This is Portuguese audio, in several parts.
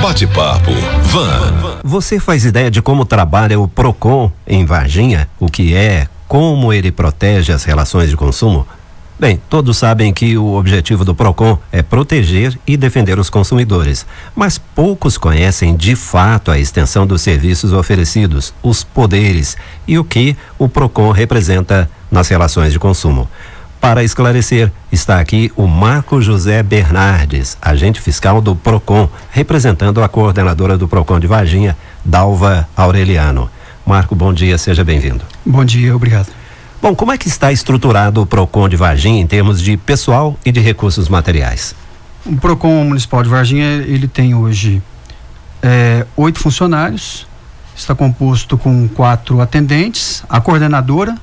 Bate-papo Van. Você faz ideia de como trabalha o Procon em Varginha? O que é? Como ele protege as relações de consumo? Bem, todos sabem que o objetivo do PROCON é proteger e defender os consumidores, mas poucos conhecem de fato a extensão dos serviços oferecidos, os poderes e o que o PROCON representa nas relações de consumo. Para esclarecer, está aqui o Marco José Bernardes, agente fiscal do PROCON, representando a coordenadora do PROCON de Varginha, Dalva Aureliano. Marco, bom dia, seja bem-vindo. Bom dia, obrigado. Bom, como é que está estruturado o PROCON de Varginha em termos de pessoal e de recursos materiais? O PROCON Municipal de Varginha, ele tem hoje é, oito funcionários, está composto com quatro atendentes, a coordenadora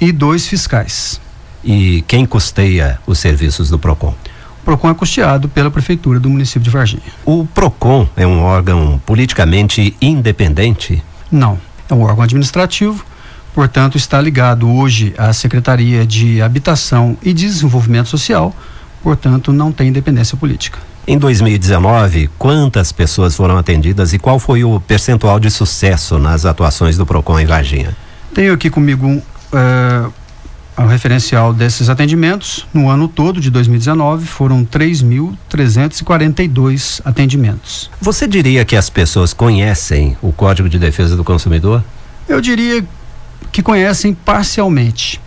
e dois fiscais. E quem custeia os serviços do PROCON? O PROCON é custeado pela Prefeitura do município de Varginha. O PROCON é um órgão politicamente independente? Não, é um órgão administrativo portanto, está ligado hoje à Secretaria de Habitação e Desenvolvimento Social, portanto, não tem independência política. Em 2019, quantas pessoas foram atendidas e qual foi o percentual de sucesso nas atuações do PROCON em Varginha? Tenho aqui comigo um, uh, o referencial desses atendimentos. No ano todo de 2019, foram 3.342 atendimentos. Você diria que as pessoas conhecem o Código de Defesa do Consumidor? Eu diria que conhecem parcialmente.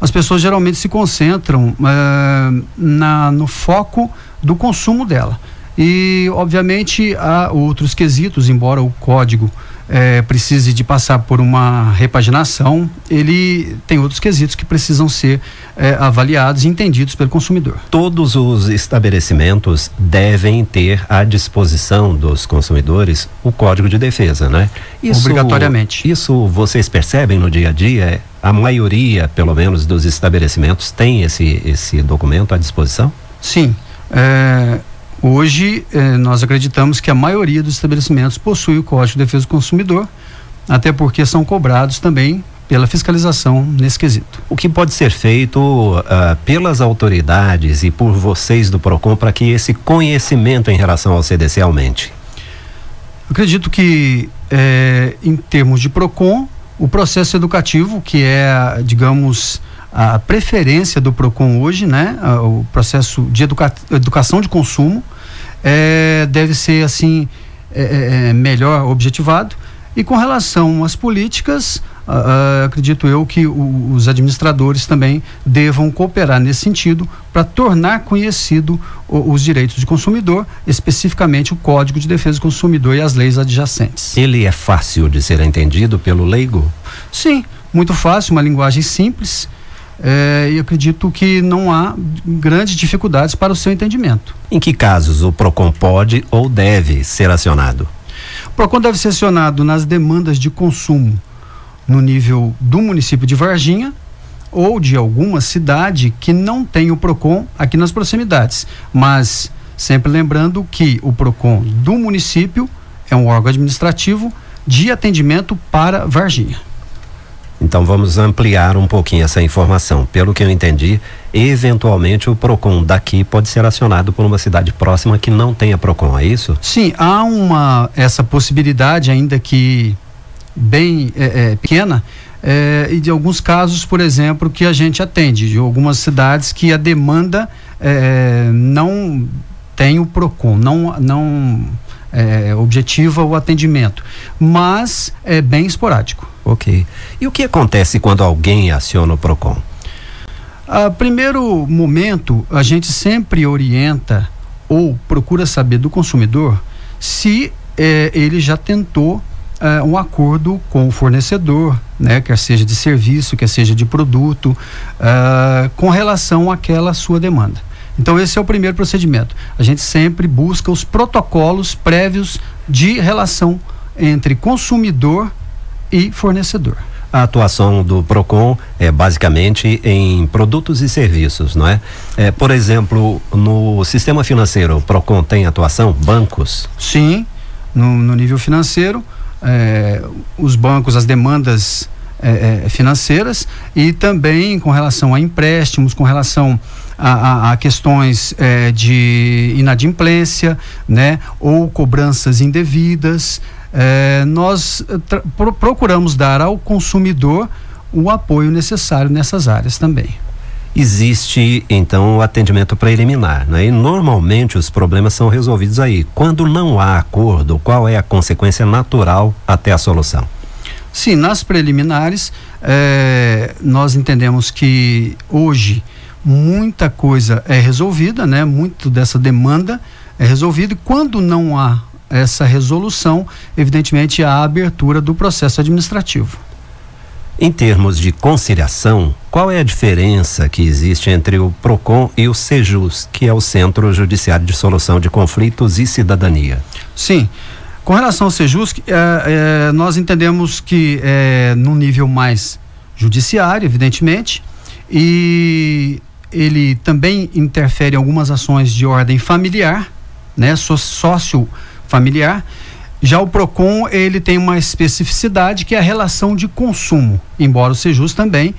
As pessoas geralmente se concentram uh, na, no foco do consumo dela. E, obviamente, há outros quesitos, embora o código é, precise de passar por uma repaginação, ele tem outros quesitos que precisam ser é, avaliados e entendidos pelo consumidor. Todos os estabelecimentos devem ter à disposição dos consumidores o código de defesa, né? Isso, Obrigatoriamente. Isso vocês percebem no dia a dia? A maioria, pelo menos, dos estabelecimentos tem esse, esse documento à disposição? Sim. É, Hoje, eh, nós acreditamos que a maioria dos estabelecimentos possui o Código de Defesa do Consumidor, até porque são cobrados também pela fiscalização nesse quesito. O que pode ser feito uh, pelas autoridades e por vocês do PROCON para que esse conhecimento em relação ao CDC aumente? Acredito que, eh, em termos de PROCON, o processo educativo, que é, digamos, a preferência do PROCON hoje, né? O processo de educa educação de consumo é, deve ser assim é, é, é melhor objetivado. E com relação às políticas, uh, uh, acredito eu que o, os administradores também devam cooperar nesse sentido para tornar conhecido o, os direitos do consumidor, especificamente o Código de Defesa do Consumidor e as leis adjacentes. Ele é fácil de ser entendido pelo leigo? Sim, muito fácil, uma linguagem simples é, e acredito que não há grandes dificuldades para o seu entendimento. Em que casos o PROCON pode ou deve ser acionado? O PROCON deve ser acionado nas demandas de consumo no nível do município de Varginha ou de alguma cidade que não tem o PROCON aqui nas proximidades. Mas sempre lembrando que o PROCON do município é um órgão administrativo de atendimento para Varginha. Então vamos ampliar um pouquinho essa informação. Pelo que eu entendi, eventualmente o PROCON daqui pode ser acionado por uma cidade próxima que não tenha PROCON, é isso? Sim, há uma essa possibilidade ainda que bem é, é, pequena é, e de alguns casos, por exemplo, que a gente atende, de algumas cidades que a demanda é, não tem o PROCON, não, não é, objetiva o atendimento, mas é bem esporádico. Ok. E o que acontece quando alguém aciona o PROCON? A primeiro momento, a gente sempre orienta ou procura saber do consumidor se é, ele já tentou é, um acordo com o fornecedor, né, quer seja de serviço, quer seja de produto, é, com relação àquela sua demanda. Então, esse é o primeiro procedimento. A gente sempre busca os protocolos prévios de relação entre consumidor e fornecedor. A atuação do PROCON é basicamente em produtos e serviços, não é? é por exemplo, no sistema financeiro, o PROCON tem atuação? Bancos? Sim, no, no nível financeiro, é, os bancos, as demandas é, é, financeiras e também com relação a empréstimos, com relação a, a, a questões é, de inadimplência, né, ou cobranças indevidas. É, nós pro, procuramos dar ao consumidor o apoio necessário nessas áreas também existe então o atendimento preliminar, né? E normalmente os problemas são resolvidos aí. Quando não há acordo, qual é a consequência natural até a solução? Sim, nas preliminares é, nós entendemos que hoje muita coisa é resolvida, né? Muito dessa demanda é resolvida e quando não há essa resolução, evidentemente há a abertura do processo administrativo. Em termos de conciliação, qual é a diferença que existe entre o PROCON e o SEJUS, que é o Centro Judiciário de Solução de Conflitos e Cidadania? Sim. Com relação ao SEJUS, é, é, nós entendemos que é no nível mais judiciário, evidentemente, e ele também interfere em algumas ações de ordem familiar, né, sócio familiar, já o Procon, ele tem uma especificidade que é a relação de consumo, embora o Sejus também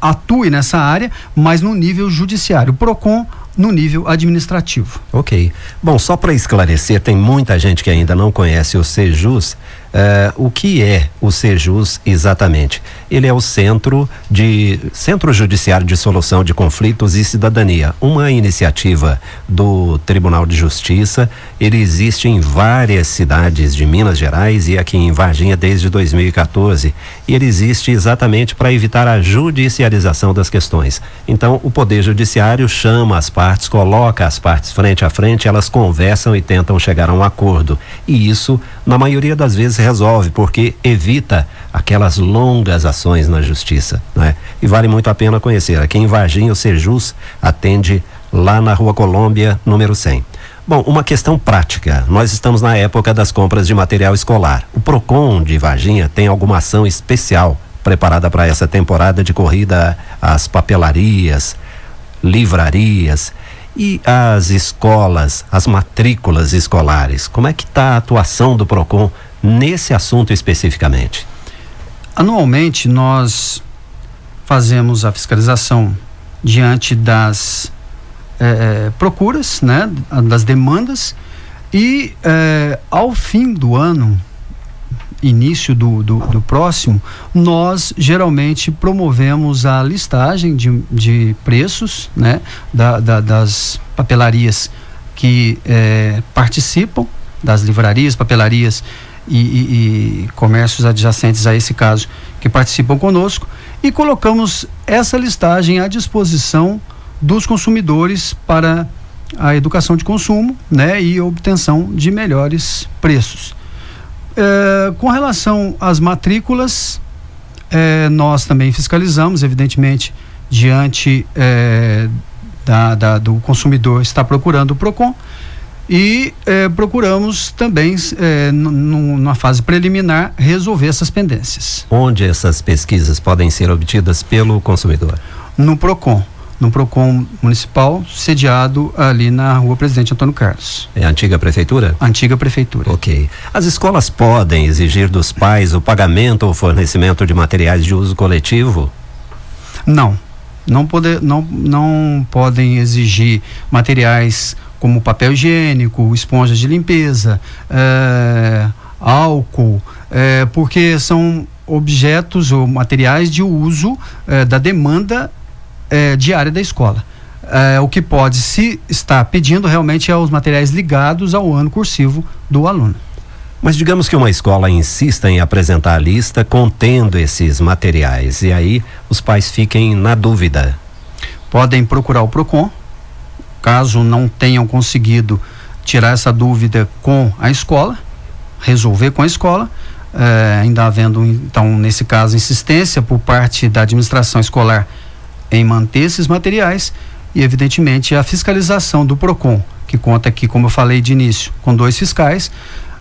atue nessa área, mas no nível judiciário. O Procon no nível administrativo. Ok. Bom, só para esclarecer, tem muita gente que ainda não conhece o Sejus. Uh, o que é o Sejus exatamente? Ele é o Centro de Centro Judiciário de Solução de Conflitos e Cidadania, uma iniciativa do Tribunal de Justiça. Ele existe em várias cidades de Minas Gerais e aqui em Varginha desde 2014. E ele existe exatamente para evitar a judicialização das questões. Então, o Poder Judiciário chama as partes, coloca as partes frente a frente, elas conversam e tentam chegar a um acordo. E isso, na maioria das vezes, resolve, porque evita aquelas longas ações na justiça. Né? E vale muito a pena conhecer. Aqui em Varginha, o Sejus atende lá na Rua Colômbia, número 100. Bom, uma questão prática. Nós estamos na época das compras de material escolar. O Procon de Varginha tem alguma ação especial preparada para essa temporada de corrida às papelarias, livrarias e as escolas, as matrículas escolares. Como é que está a atuação do Procon nesse assunto especificamente? Anualmente nós fazemos a fiscalização diante das eh, eh, procuras, né, das demandas e eh, ao fim do ano, início do, do, do, próximo, nós geralmente promovemos a listagem de, de preços, né, da, da, das papelarias que participam, das livrarias, papelarias e, e, e comércios adjacentes a esse caso que participam conosco e colocamos essa listagem à disposição dos consumidores para a educação de consumo né, e obtenção de melhores preços. É, com relação às matrículas, é, nós também fiscalizamos, evidentemente, diante é, da, da, do consumidor estar procurando o PROCON e eh, procuramos também, eh, numa fase preliminar, resolver essas pendências. Onde essas pesquisas podem ser obtidas pelo consumidor? No PROCON. No PROCON municipal, sediado ali na rua Presidente Antônio Carlos. É a antiga prefeitura? Antiga prefeitura. Ok. As escolas podem exigir dos pais o pagamento ou fornecimento de materiais de uso coletivo? Não. Não, poder, não, não podem exigir materiais como papel higiênico, esponjas de limpeza, é, álcool, é, porque são objetos ou materiais de uso é, da demanda diária da escola. o que pode se estar pedindo realmente é os materiais ligados ao ano cursivo do aluno. Mas digamos que uma escola insista em apresentar a lista contendo esses materiais e aí os pais fiquem na dúvida. Podem procurar o PROCON, caso não tenham conseguido tirar essa dúvida com a escola, resolver com a escola, eh, ainda havendo, então, nesse caso, insistência por parte da administração escolar em manter esses materiais e, evidentemente, a fiscalização do PROCON, que conta aqui, como eu falei de início, com dois fiscais,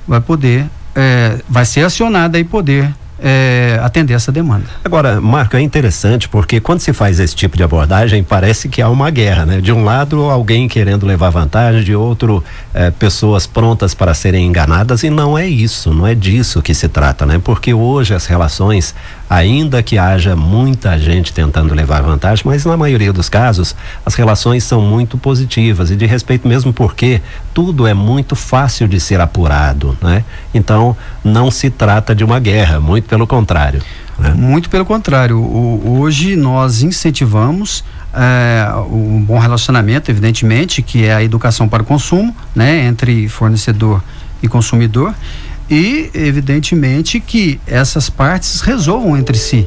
vai poder, eh, vai ser acionada e poder é, atender essa demanda. Agora, Marco, é interessante porque quando se faz esse tipo de abordagem, parece que há uma guerra, né? De um lado, alguém querendo levar vantagem, de outro, é, pessoas prontas para serem enganadas, e não é isso, não é disso que se trata, né? Porque hoje as relações, ainda que haja muita gente tentando levar vantagem, mas na maioria dos casos, as relações são muito positivas e de respeito mesmo porque tudo é muito fácil de ser apurado, né? Então, não se trata de uma guerra, muito pelo contrário. Né? Muito pelo contrário. O, hoje nós incentivamos é, um bom relacionamento, evidentemente, que é a educação para o consumo, né, entre fornecedor e consumidor, e evidentemente que essas partes resolvam entre si.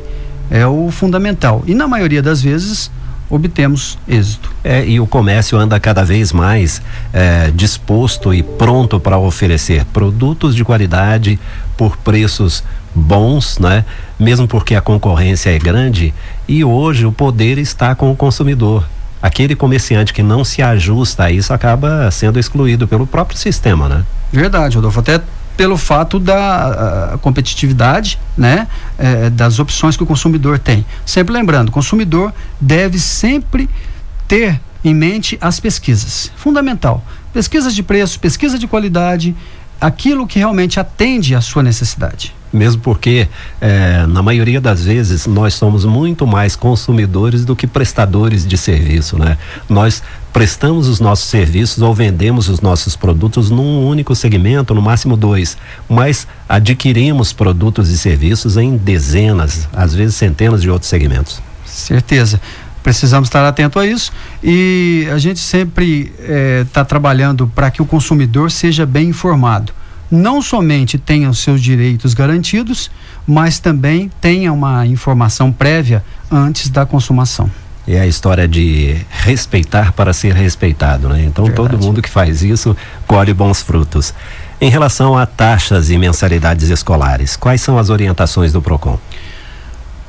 É o fundamental. E na maioria das vezes obtemos êxito. É, e o comércio anda cada vez mais é, disposto e pronto para oferecer produtos de qualidade por preços bons, né? Mesmo porque a concorrência é grande e hoje o poder está com o consumidor. Aquele comerciante que não se ajusta a isso acaba sendo excluído pelo próprio sistema, né? Verdade, Rodolfo. Até pelo fato da competitividade, né, é, das opções que o consumidor tem. Sempre lembrando, o consumidor deve sempre ter em mente as pesquisas. Fundamental. Pesquisas de preço, pesquisa de qualidade, aquilo que realmente atende à sua necessidade mesmo porque é, na maioria das vezes nós somos muito mais consumidores do que prestadores de serviço, né? Nós prestamos os nossos serviços ou vendemos os nossos produtos num único segmento, no máximo dois, mas adquirimos produtos e serviços em dezenas, às vezes centenas de outros segmentos. Certeza precisamos estar atento a isso e a gente sempre está eh, trabalhando para que o consumidor seja bem informado não somente tenha os seus direitos garantidos, mas também tenha uma informação prévia antes da consumação. É a história de respeitar para ser respeitado, né? Então Verdade. todo mundo que faz isso colhe bons frutos. Em relação a taxas e mensalidades escolares, quais são as orientações do Procon?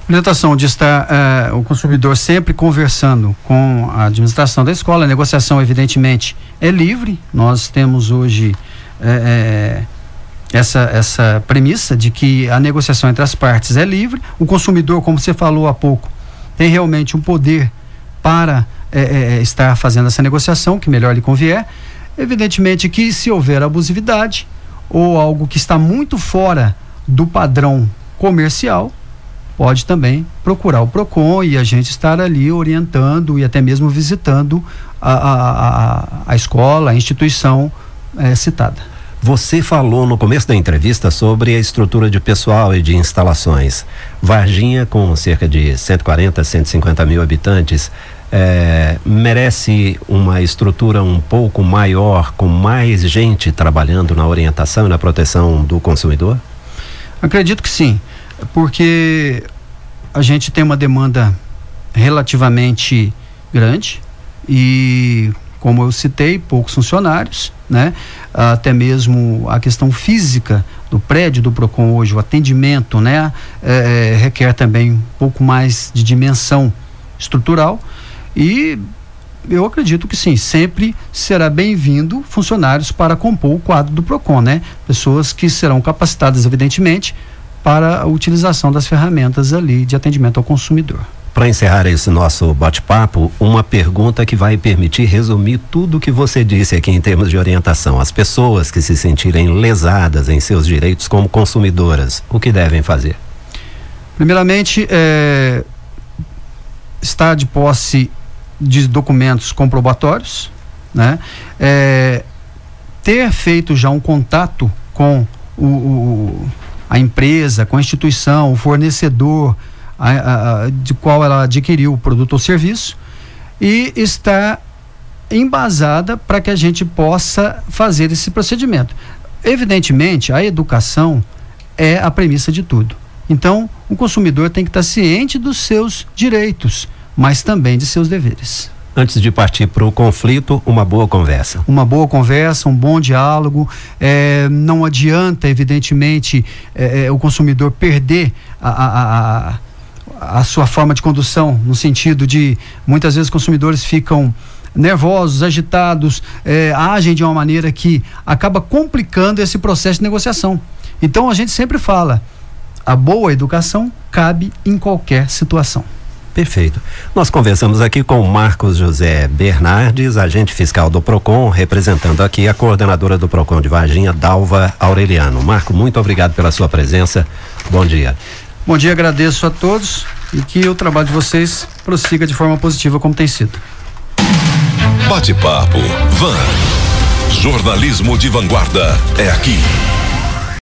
Orientação de estar eh, o consumidor sempre conversando com a administração da escola. A negociação, evidentemente, é livre. Nós temos hoje é, essa, essa premissa de que a negociação entre as partes é livre, o consumidor, como você falou há pouco, tem realmente um poder para é, é, estar fazendo essa negociação, que melhor lhe convier. Evidentemente que se houver abusividade ou algo que está muito fora do padrão comercial, pode também procurar o PROCON e a gente estar ali orientando e até mesmo visitando a, a, a, a escola, a instituição é, citada. Você falou no começo da entrevista sobre a estrutura de pessoal e de instalações. Varginha, com cerca de 140, 150 mil habitantes, é, merece uma estrutura um pouco maior, com mais gente trabalhando na orientação e na proteção do consumidor? Acredito que sim, porque a gente tem uma demanda relativamente grande e como eu citei, poucos funcionários, né? Até mesmo a questão física do prédio do Procon hoje, o atendimento, né? É, é, requer também um pouco mais de dimensão estrutural e eu acredito que sim, sempre será bem-vindo funcionários para compor o quadro do Procon, né? Pessoas que serão capacitadas, evidentemente, para a utilização das ferramentas ali de atendimento ao consumidor. Para encerrar esse nosso bate-papo, uma pergunta que vai permitir resumir tudo o que você disse aqui em termos de orientação. As pessoas que se sentirem lesadas em seus direitos como consumidoras, o que devem fazer? Primeiramente, é, estar de posse de documentos comprobatórios, né? É, ter feito já um contato com o, o, a empresa, com a instituição, o fornecedor, a, a, de qual ela adquiriu o produto ou serviço e está embasada para que a gente possa fazer esse procedimento. Evidentemente, a educação é a premissa de tudo. Então, o consumidor tem que estar ciente dos seus direitos, mas também de seus deveres. Antes de partir para o conflito, uma boa conversa. Uma boa conversa, um bom diálogo. É, não adianta, evidentemente, é, é o consumidor perder a, a, a a sua forma de condução, no sentido de muitas vezes consumidores ficam nervosos, agitados, é, agem de uma maneira que acaba complicando esse processo de negociação. Então a gente sempre fala, a boa educação cabe em qualquer situação. Perfeito. Nós conversamos aqui com Marcos José Bernardes, agente fiscal do PROCON, representando aqui a coordenadora do PROCON de Varginha, Dalva Aureliano. Marco, muito obrigado pela sua presença. Bom dia. Bom dia, agradeço a todos e que o trabalho de vocês prossiga de forma positiva como tem sido. Bate-papo. Van. Jornalismo de vanguarda é aqui.